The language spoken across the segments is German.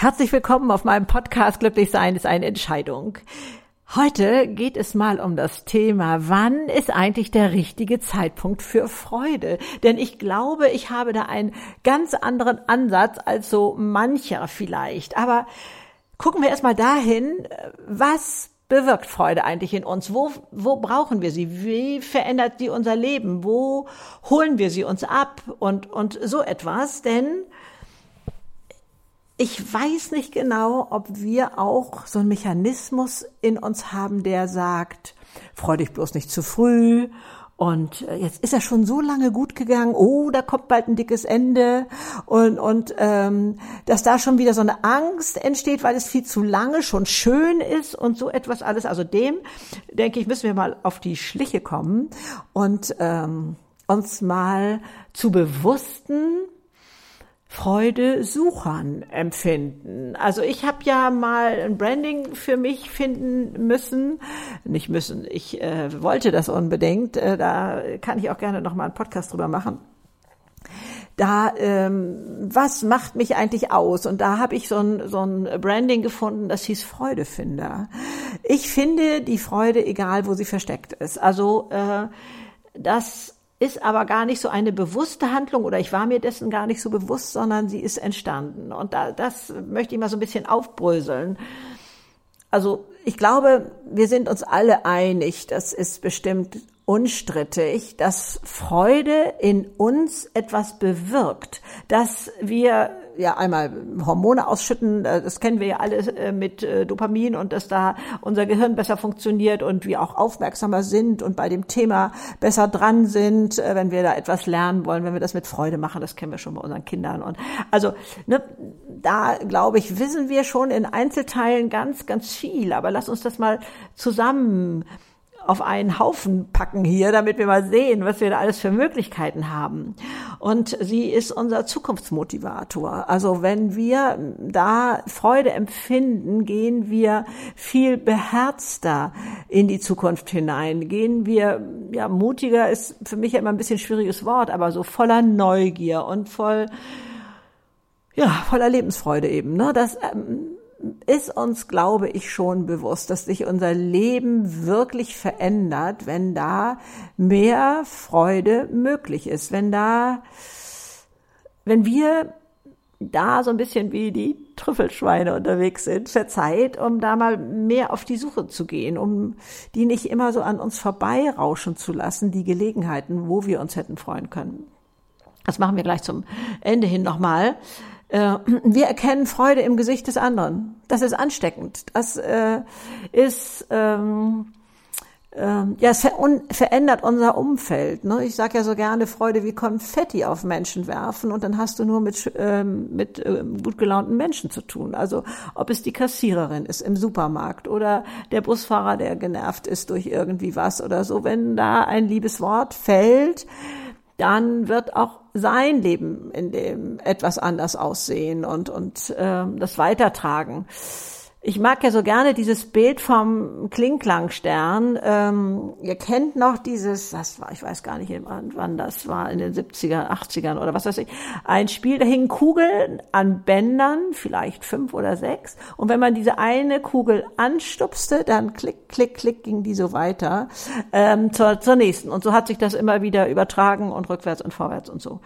Herzlich willkommen auf meinem Podcast Glücklich sein ist eine Entscheidung. Heute geht es mal um das Thema, wann ist eigentlich der richtige Zeitpunkt für Freude? Denn ich glaube, ich habe da einen ganz anderen Ansatz als so mancher vielleicht. Aber gucken wir erstmal dahin, was bewirkt Freude eigentlich in uns? Wo, wo brauchen wir sie? Wie verändert sie unser Leben? Wo holen wir sie uns ab? Und, und so etwas. Denn ich weiß nicht genau, ob wir auch so einen Mechanismus in uns haben, der sagt, freu dich bloß nicht zu früh. Und äh, jetzt ist er schon so lange gut gegangen. Oh, da kommt bald ein dickes Ende. Und, und ähm, dass da schon wieder so eine Angst entsteht, weil es viel zu lange schon schön ist und so etwas alles. Also dem, denke ich, müssen wir mal auf die Schliche kommen und ähm, uns mal zu bewussten, Freude suchern empfinden. Also ich habe ja mal ein Branding für mich finden müssen, nicht müssen. Ich äh, wollte das unbedingt. Äh, da kann ich auch gerne noch mal einen Podcast drüber machen. Da ähm, was macht mich eigentlich aus? Und da habe ich so ein, so ein Branding gefunden, das hieß Freudefinder. Ich finde die Freude, egal wo sie versteckt ist. Also äh, das ist aber gar nicht so eine bewusste Handlung oder ich war mir dessen gar nicht so bewusst, sondern sie ist entstanden. Und da, das möchte ich mal so ein bisschen aufbröseln. Also ich glaube, wir sind uns alle einig, das ist bestimmt unstrittig, dass Freude in uns etwas bewirkt, dass wir ja einmal Hormone ausschütten, äh, das kennen wir ja alle äh, mit äh, Dopamin und dass da unser Gehirn besser funktioniert und wir auch aufmerksamer sind und bei dem Thema besser dran sind, wenn wir da etwas lernen wollen, wenn wir das mit Freude machen, das kennen wir schon bei unseren Kindern. Und also ne, da glaube ich wissen wir schon in Einzelteilen ganz ganz viel, aber lass uns das mal zusammen auf einen Haufen packen hier, damit wir mal sehen, was wir da alles für Möglichkeiten haben. Und sie ist unser Zukunftsmotivator. Also wenn wir da Freude empfinden, gehen wir viel beherzter in die Zukunft hinein. Gehen wir, ja, mutiger ist für mich ja immer ein bisschen schwieriges Wort, aber so voller Neugier und voll, ja, voller Lebensfreude eben. Ne? Das ähm, ist uns, glaube ich, schon bewusst, dass sich unser Leben wirklich verändert, wenn da mehr Freude möglich ist, wenn da, wenn wir da so ein bisschen wie die Trüffelschweine unterwegs sind, verzeiht, um da mal mehr auf die Suche zu gehen, um die nicht immer so an uns vorbeirauschen zu lassen, die Gelegenheiten, wo wir uns hätten freuen können. Das machen wir gleich zum Ende hin nochmal. Äh, wir erkennen Freude im Gesicht des anderen. Das ist ansteckend. Das äh, ist ähm, äh, ja, es ver verändert unser Umfeld. Ne? Ich sage ja so gerne Freude wie Konfetti auf Menschen werfen und dann hast du nur mit, ähm, mit äh, gut gelaunten Menschen zu tun. Also ob es die Kassiererin ist im Supermarkt oder der Busfahrer, der genervt ist durch irgendwie was oder so. Wenn da ein liebes Wort fällt, dann wird auch sein Leben in dem etwas anders aussehen und, und äh, das weitertragen. Ich mag ja so gerne dieses Bild vom Klingklangstern. Ähm, ihr kennt noch dieses, das war, ich weiß gar nicht, wann das war, in den 70er, 80ern oder was weiß ich, ein Spiel, da hingen Kugeln an Bändern, vielleicht fünf oder sechs. Und wenn man diese eine Kugel anstupste, dann klick, klick, klick ging die so weiter ähm, zur, zur nächsten. Und so hat sich das immer wieder übertragen und rückwärts und vorwärts und so.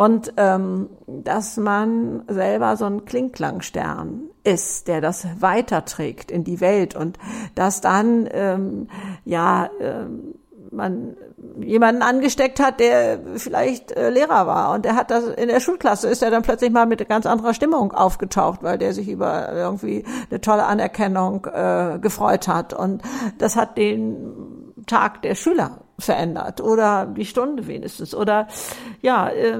Und ähm, dass man selber so ein Klingklangstern ist, der das weiterträgt in die Welt und dass dann ähm, ja ähm, man jemanden angesteckt hat, der vielleicht äh, Lehrer war und der hat das in der Schulklasse ist er dann plötzlich mal mit ganz anderer Stimmung aufgetaucht, weil der sich über irgendwie eine tolle Anerkennung äh, gefreut hat. Und das hat den Tag der Schüler verändert oder die Stunde wenigstens. Oder ja, äh,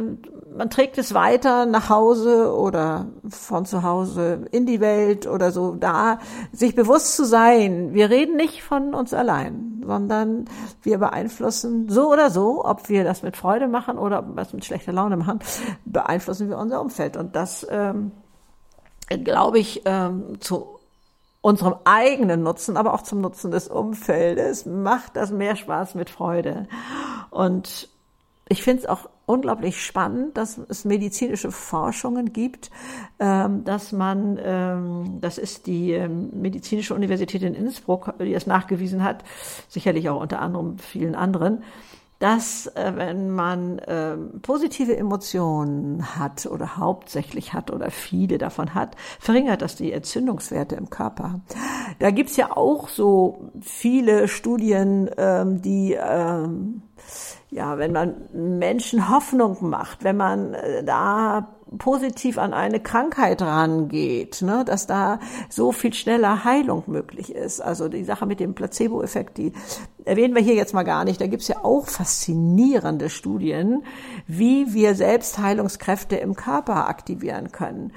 man trägt es weiter nach Hause oder von zu Hause in die Welt oder so da, sich bewusst zu sein, wir reden nicht von uns allein, sondern wir beeinflussen so oder so, ob wir das mit Freude machen oder ob wir es mit schlechter Laune machen, beeinflussen wir unser Umfeld und das ähm, glaube ich ähm, zu unserem eigenen Nutzen, aber auch zum Nutzen des Umfeldes macht das mehr Spaß mit Freude. Und ich finde es auch unglaublich spannend, dass es medizinische Forschungen gibt, ähm, dass man, ähm, das ist die ähm, medizinische Universität in Innsbruck, die es nachgewiesen hat, sicherlich auch unter anderem vielen anderen, dass äh, wenn man äh, positive Emotionen hat oder hauptsächlich hat oder viele davon hat, verringert das die Entzündungswerte im Körper. Da gibt's ja auch so viele Studien, ähm, die ähm, ja, wenn man Menschen Hoffnung macht, wenn man äh, da positiv an eine Krankheit rangeht, ne, dass da so viel schneller Heilung möglich ist. Also die Sache mit dem Placebo-Effekt, die erwähnen wir hier jetzt mal gar nicht. Da gibt's ja auch faszinierende Studien, wie wir selbst Heilungskräfte im Körper aktivieren können.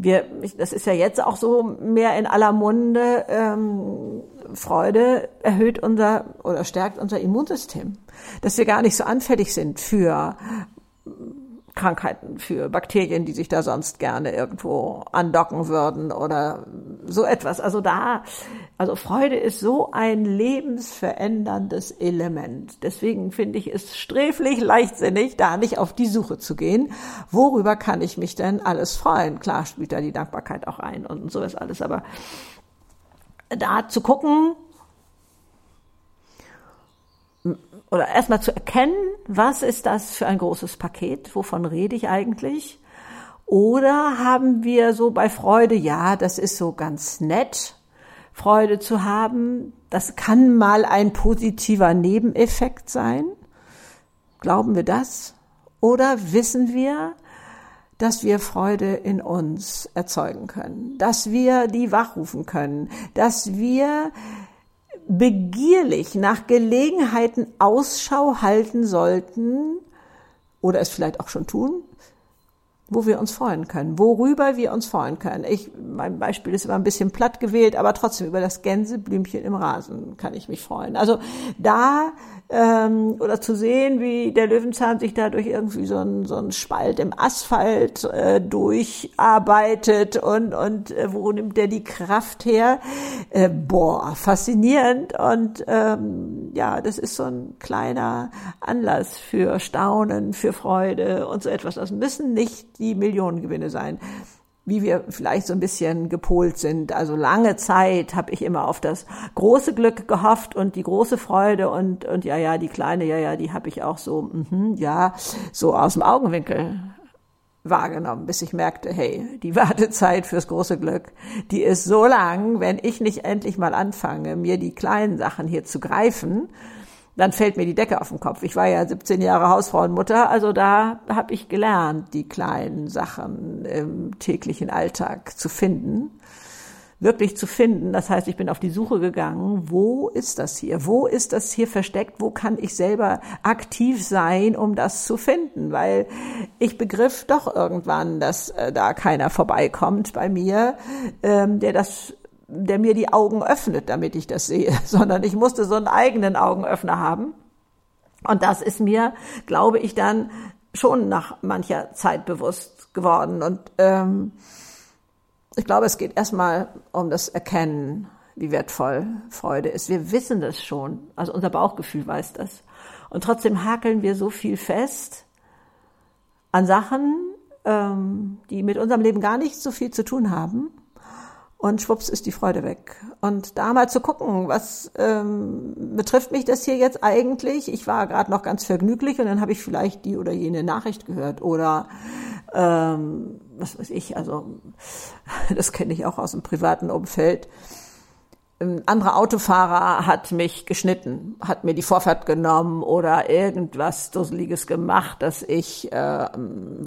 Wir, das ist ja jetzt auch so mehr in aller Munde. Ähm, Freude erhöht unser oder stärkt unser Immunsystem, dass wir gar nicht so anfällig sind für Krankheiten, für Bakterien, die sich da sonst gerne irgendwo andocken würden oder so etwas. Also da, also Freude ist so ein lebensveränderndes Element. Deswegen finde ich es sträflich leichtsinnig, da nicht auf die Suche zu gehen. Worüber kann ich mich denn alles freuen? Klar spielt da die Dankbarkeit auch ein und so ist alles, aber da zu gucken, oder erstmal zu erkennen, was ist das für ein großes Paket, wovon rede ich eigentlich? Oder haben wir so bei Freude, ja, das ist so ganz nett, Freude zu haben, das kann mal ein positiver Nebeneffekt sein. Glauben wir das? Oder wissen wir, dass wir Freude in uns erzeugen können, dass wir die wachrufen können, dass wir begierlich nach Gelegenheiten Ausschau halten sollten oder es vielleicht auch schon tun, wo wir uns freuen können, worüber wir uns freuen können. Ich, mein Beispiel ist immer ein bisschen platt gewählt, aber trotzdem über das Gänseblümchen im Rasen kann ich mich freuen. Also da ähm, oder zu sehen, wie der Löwenzahn sich da durch irgendwie so ein so ein Spalt im Asphalt äh, durcharbeitet und und äh, wo nimmt der die Kraft her? Äh, boah, faszinierend und ähm, ja, das ist so ein kleiner Anlass für Staunen, für Freude und so etwas. Das müssen nicht die Millionengewinne sein wie wir vielleicht so ein bisschen gepolt sind. Also lange Zeit habe ich immer auf das große Glück gehofft und die große Freude und und ja ja die kleine ja ja die habe ich auch so mh, ja so aus dem Augenwinkel wahrgenommen, bis ich merkte, hey, die Wartezeit fürs große Glück, die ist so lang, wenn ich nicht endlich mal anfange, mir die kleinen Sachen hier zu greifen dann fällt mir die Decke auf den Kopf. Ich war ja 17 Jahre Hausfrauenmutter, also da habe ich gelernt, die kleinen Sachen im täglichen Alltag zu finden, wirklich zu finden. Das heißt, ich bin auf die Suche gegangen, wo ist das hier? Wo ist das hier versteckt? Wo kann ich selber aktiv sein, um das zu finden? Weil ich begriff doch irgendwann, dass äh, da keiner vorbeikommt bei mir, ähm, der das der mir die Augen öffnet, damit ich das sehe, sondern ich musste so einen eigenen Augenöffner haben. Und das ist mir, glaube ich, dann schon nach mancher Zeit bewusst geworden. Und ähm, ich glaube, es geht erstmal um das Erkennen, wie wertvoll Freude ist. Wir wissen das schon, also unser Bauchgefühl weiß das. Und trotzdem hakeln wir so viel fest an Sachen, ähm, die mit unserem Leben gar nicht so viel zu tun haben und schwupps ist die Freude weg. Und da mal zu gucken, was ähm, betrifft mich das hier jetzt eigentlich? Ich war gerade noch ganz vergnüglich und dann habe ich vielleicht die oder jene Nachricht gehört oder ähm, was weiß ich, also das kenne ich auch aus dem privaten Umfeld. Ein anderer Autofahrer hat mich geschnitten, hat mir die Vorfahrt genommen oder irgendwas Dusseliges gemacht, dass ich äh,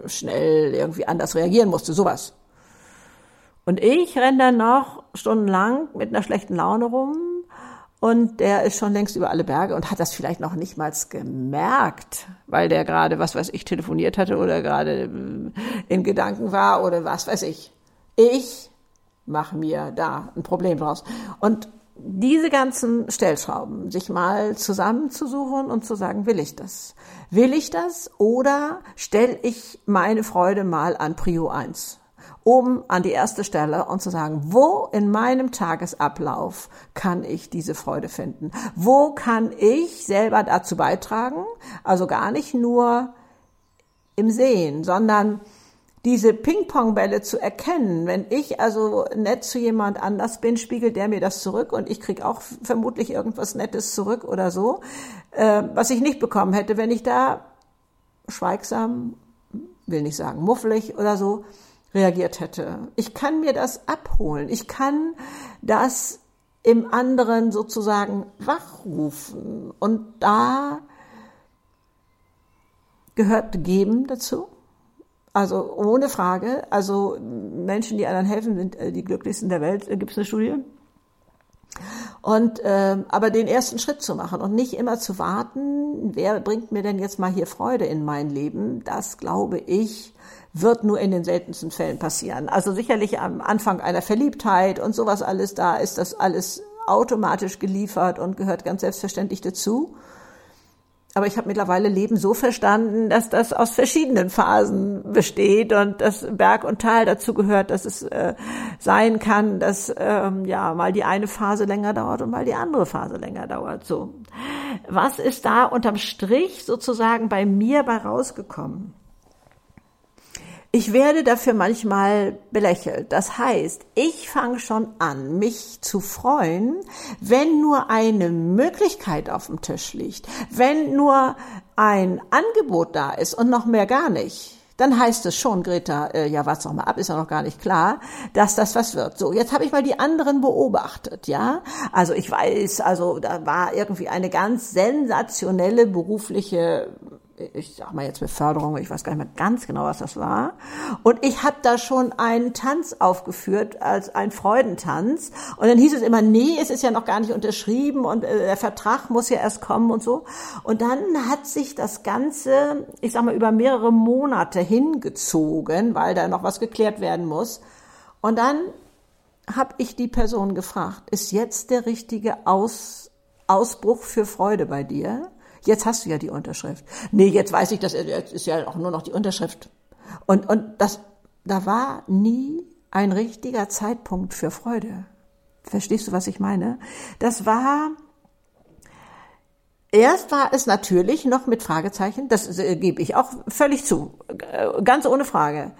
schnell irgendwie anders reagieren musste, sowas. Und ich renne dann noch stundenlang mit einer schlechten Laune rum und der ist schon längst über alle Berge und hat das vielleicht noch nicht mal gemerkt, weil der gerade, was weiß ich, telefoniert hatte oder gerade äh, in Gedanken war oder was weiß ich. Ich mache mir da ein Problem draus. Und diese ganzen Stellschrauben, sich mal zusammenzusuchen und zu sagen, will ich das? Will ich das oder stelle ich meine Freude mal an Prio 1? Oben an die erste Stelle und zu sagen, wo in meinem Tagesablauf kann ich diese Freude finden? Wo kann ich selber dazu beitragen? Also gar nicht nur im Sehen, sondern diese Ping-Pong-Bälle zu erkennen. Wenn ich also nett zu jemand anders bin, spiegelt der mir das zurück und ich krieg auch vermutlich irgendwas Nettes zurück oder so, äh, was ich nicht bekommen hätte, wenn ich da schweigsam, will nicht sagen muffelig oder so, reagiert hätte. Ich kann mir das abholen. Ich kann das im anderen sozusagen wachrufen. Und da gehört Geben dazu. Also ohne Frage. Also Menschen, die anderen helfen, sind äh, die glücklichsten der Welt. Äh, Gibt es eine Studie? Und äh, aber den ersten Schritt zu machen und nicht immer zu warten, wer bringt mir denn jetzt mal hier Freude in mein Leben? Das glaube ich wird nur in den seltensten Fällen passieren. Also sicherlich am Anfang einer Verliebtheit und sowas alles, da ist das alles automatisch geliefert und gehört ganz selbstverständlich dazu. Aber ich habe mittlerweile Leben so verstanden, dass das aus verschiedenen Phasen besteht und dass Berg und Tal dazu gehört, dass es äh, sein kann, dass ähm, ja mal die eine Phase länger dauert und mal die andere Phase länger dauert. So, was ist da unterm Strich sozusagen bei mir bei rausgekommen? Ich werde dafür manchmal belächelt. Das heißt, ich fange schon an, mich zu freuen, wenn nur eine Möglichkeit auf dem Tisch liegt, wenn nur ein Angebot da ist und noch mehr gar nicht. Dann heißt es schon, Greta, äh, ja, warte doch mal ab, ist ja noch gar nicht klar, dass das was wird. So, jetzt habe ich mal die anderen beobachtet, ja. Also ich weiß, also da war irgendwie eine ganz sensationelle berufliche ich sag mal jetzt Beförderung, ich weiß gar nicht mehr ganz genau, was das war. Und ich habe da schon einen Tanz aufgeführt als ein Freudentanz. Und dann hieß es immer, nee, es ist ja noch gar nicht unterschrieben und äh, der Vertrag muss ja erst kommen und so. Und dann hat sich das Ganze, ich sag mal, über mehrere Monate hingezogen, weil da noch was geklärt werden muss. Und dann habe ich die Person gefragt, ist jetzt der richtige Aus, Ausbruch für Freude bei dir? Jetzt hast du ja die Unterschrift. Nee, jetzt weiß ich, dass jetzt ist ja auch nur noch die Unterschrift. Und, und das, da war nie ein richtiger Zeitpunkt für Freude. Verstehst du, was ich meine? Das war, erst war es natürlich noch mit Fragezeichen, das äh, gebe ich auch völlig zu, äh, ganz ohne Frage.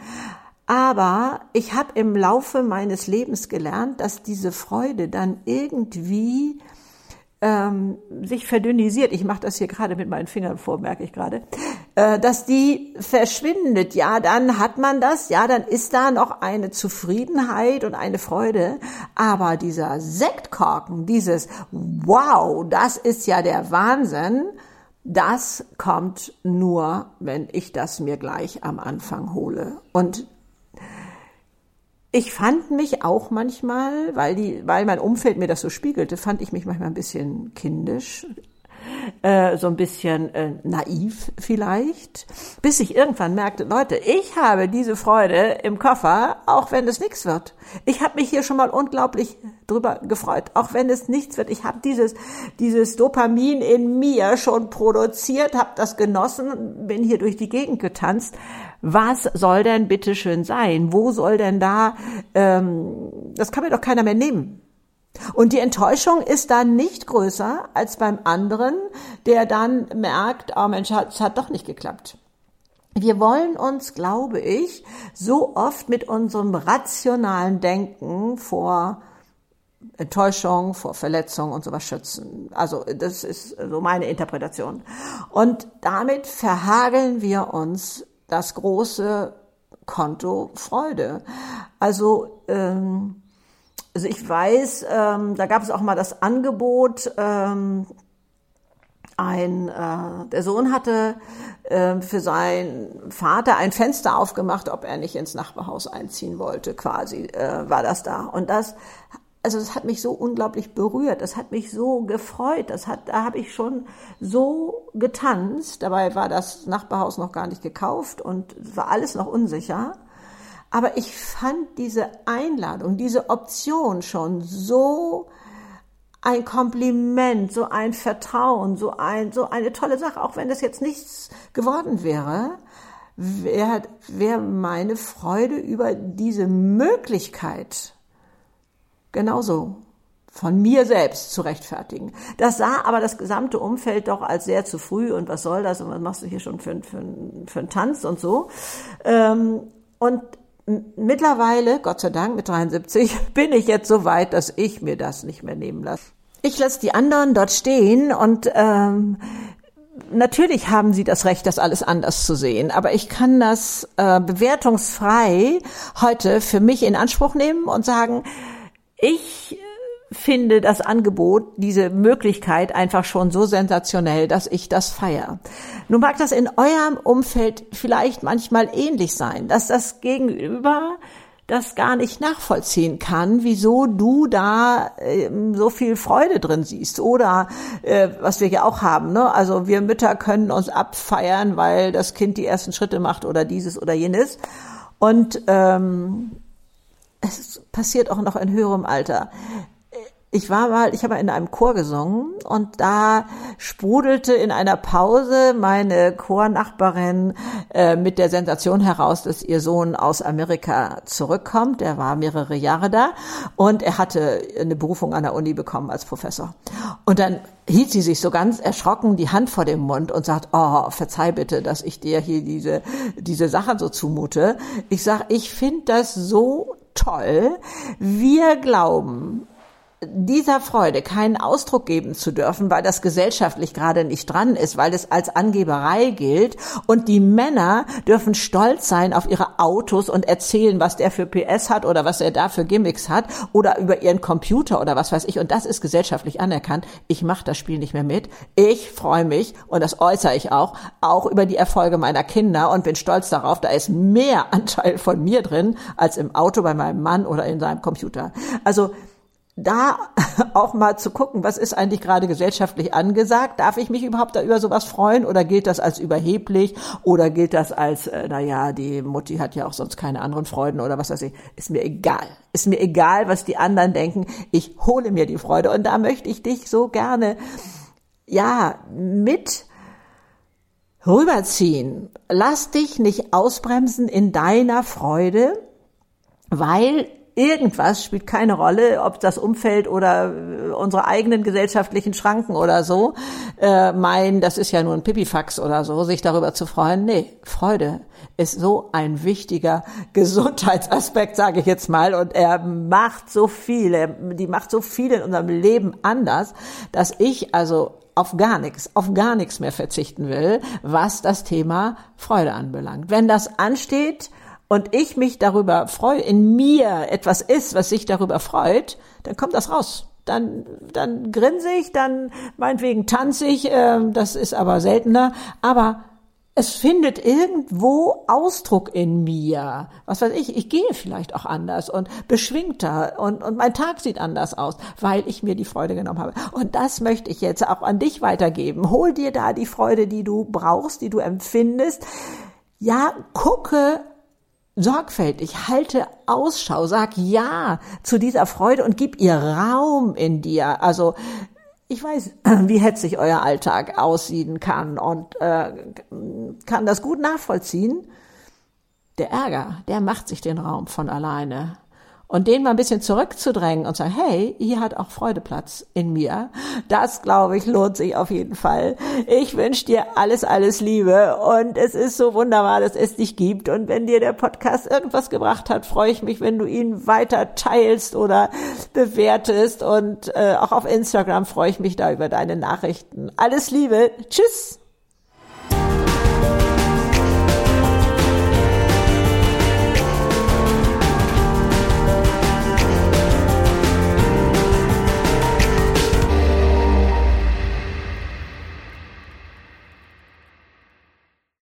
Aber ich habe im Laufe meines Lebens gelernt, dass diese Freude dann irgendwie ähm, sich verdünnisiert, ich mache das hier gerade mit meinen Fingern vor, merke ich gerade, äh, dass die verschwindet. Ja, dann hat man das, ja, dann ist da noch eine Zufriedenheit und eine Freude. Aber dieser Sektkorken, dieses Wow, das ist ja der Wahnsinn, das kommt nur, wenn ich das mir gleich am Anfang hole. Und ich fand mich auch manchmal, weil die, weil mein Umfeld mir das so spiegelte, fand ich mich manchmal ein bisschen kindisch, äh, so ein bisschen äh, naiv vielleicht, bis ich irgendwann merkte, Leute, ich habe diese Freude im Koffer, auch wenn es nichts wird. Ich habe mich hier schon mal unglaublich drüber gefreut, auch wenn es nichts wird. Ich habe dieses dieses Dopamin in mir schon produziert, habe das genossen, bin hier durch die Gegend getanzt was soll denn bitte schön sein? Wo soll denn da, ähm, das kann mir doch keiner mehr nehmen. Und die Enttäuschung ist dann nicht größer als beim anderen, der dann merkt, oh Mensch, es hat doch nicht geklappt. Wir wollen uns, glaube ich, so oft mit unserem rationalen Denken vor Enttäuschung, vor Verletzung und sowas schützen. Also das ist so meine Interpretation. Und damit verhageln wir uns das große Konto Freude. Also, ähm, also ich weiß, ähm, da gab es auch mal das Angebot, ähm, ein, äh, der Sohn hatte äh, für seinen Vater ein Fenster aufgemacht, ob er nicht ins Nachbarhaus einziehen wollte, quasi äh, war das da. Und das also das hat mich so unglaublich berührt, das hat mich so gefreut, das hat, da habe ich schon so getanzt. Dabei war das Nachbarhaus noch gar nicht gekauft und war alles noch unsicher. Aber ich fand diese Einladung, diese Option schon so ein Kompliment, so ein Vertrauen, so ein, so eine tolle Sache, auch wenn das jetzt nichts geworden wäre. wäre wär meine Freude über diese Möglichkeit genauso von mir selbst zu rechtfertigen. Das sah aber das gesamte Umfeld doch als sehr zu früh und was soll das und was machst du hier schon für, für, für einen Tanz und so. Ähm, und mittlerweile, Gott sei Dank mit 73, bin ich jetzt so weit, dass ich mir das nicht mehr nehmen lasse. Ich lasse die anderen dort stehen und ähm, natürlich haben sie das Recht, das alles anders zu sehen, aber ich kann das äh, bewertungsfrei heute für mich in Anspruch nehmen und sagen, ich finde das Angebot, diese Möglichkeit einfach schon so sensationell, dass ich das feiere. Nun mag das in eurem Umfeld vielleicht manchmal ähnlich sein, dass das Gegenüber das gar nicht nachvollziehen kann, wieso du da äh, so viel Freude drin siehst. Oder äh, was wir ja auch haben, ne? Also wir Mütter können uns abfeiern, weil das Kind die ersten Schritte macht oder dieses oder jenes. Und ähm, es passiert auch noch in höherem Alter ich war mal, ich habe in einem Chor gesungen und da sprudelte in einer Pause meine Chornachbarin äh, mit der Sensation heraus, dass ihr Sohn aus Amerika zurückkommt. Er war mehrere Jahre da und er hatte eine Berufung an der Uni bekommen als Professor. Und dann hielt sie sich so ganz erschrocken die Hand vor dem Mund und sagt, oh, verzeih bitte, dass ich dir hier diese, diese Sachen so zumute. Ich sag, ich finde das so toll. Wir glauben, dieser Freude keinen Ausdruck geben zu dürfen, weil das gesellschaftlich gerade nicht dran ist, weil es als Angeberei gilt. Und die Männer dürfen stolz sein auf ihre Autos und erzählen, was der für PS hat oder was er da für Gimmicks hat oder über ihren Computer oder was weiß ich. Und das ist gesellschaftlich anerkannt. Ich mache das Spiel nicht mehr mit. Ich freue mich und das äußere ich auch, auch über die Erfolge meiner Kinder und bin stolz darauf. Da ist mehr Anteil von mir drin als im Auto bei meinem Mann oder in seinem Computer. Also da auch mal zu gucken, was ist eigentlich gerade gesellschaftlich angesagt? Darf ich mich überhaupt da über sowas freuen oder gilt das als überheblich oder gilt das als, äh, naja, die Mutti hat ja auch sonst keine anderen Freuden oder was weiß ich. Ist mir egal. Ist mir egal, was die anderen denken. Ich hole mir die Freude und da möchte ich dich so gerne, ja, mit rüberziehen. Lass dich nicht ausbremsen in deiner Freude, weil irgendwas spielt keine Rolle, ob das Umfeld oder äh, unsere eigenen gesellschaftlichen Schranken oder so äh, meinen, das ist ja nur ein Pipifax oder so, sich darüber zu freuen. Nee, Freude ist so ein wichtiger Gesundheitsaspekt, sage ich jetzt mal, und er macht so viele, die macht so viel in unserem Leben anders, dass ich also auf gar nichts, auf gar nichts mehr verzichten will, was das Thema Freude anbelangt. Wenn das ansteht, und ich mich darüber freue, in mir etwas ist, was sich darüber freut, dann kommt das raus. Dann, dann grinse ich, dann meinetwegen tanze ich, äh, das ist aber seltener, aber es findet irgendwo Ausdruck in mir. Was weiß ich, ich gehe vielleicht auch anders und beschwingter und, und mein Tag sieht anders aus, weil ich mir die Freude genommen habe. Und das möchte ich jetzt auch an dich weitergeben. Hol dir da die Freude, die du brauchst, die du empfindest. Ja, gucke sorgfältig, halte Ausschau, sag Ja zu dieser Freude und gib ihr Raum in dir. Also ich weiß, wie hetzig euer Alltag aussehen kann und äh, kann das gut nachvollziehen. Der Ärger, der macht sich den Raum von alleine und den mal ein bisschen zurückzudrängen und sagen, hey, hier hat auch Freude Platz in mir. Das, glaube ich, lohnt sich auf jeden Fall. Ich wünsche dir alles, alles Liebe und es ist so wunderbar, dass es dich gibt. Und wenn dir der Podcast irgendwas gebracht hat, freue ich mich, wenn du ihn weiter teilst oder bewertest und äh, auch auf Instagram freue ich mich da über deine Nachrichten. Alles Liebe. Tschüss.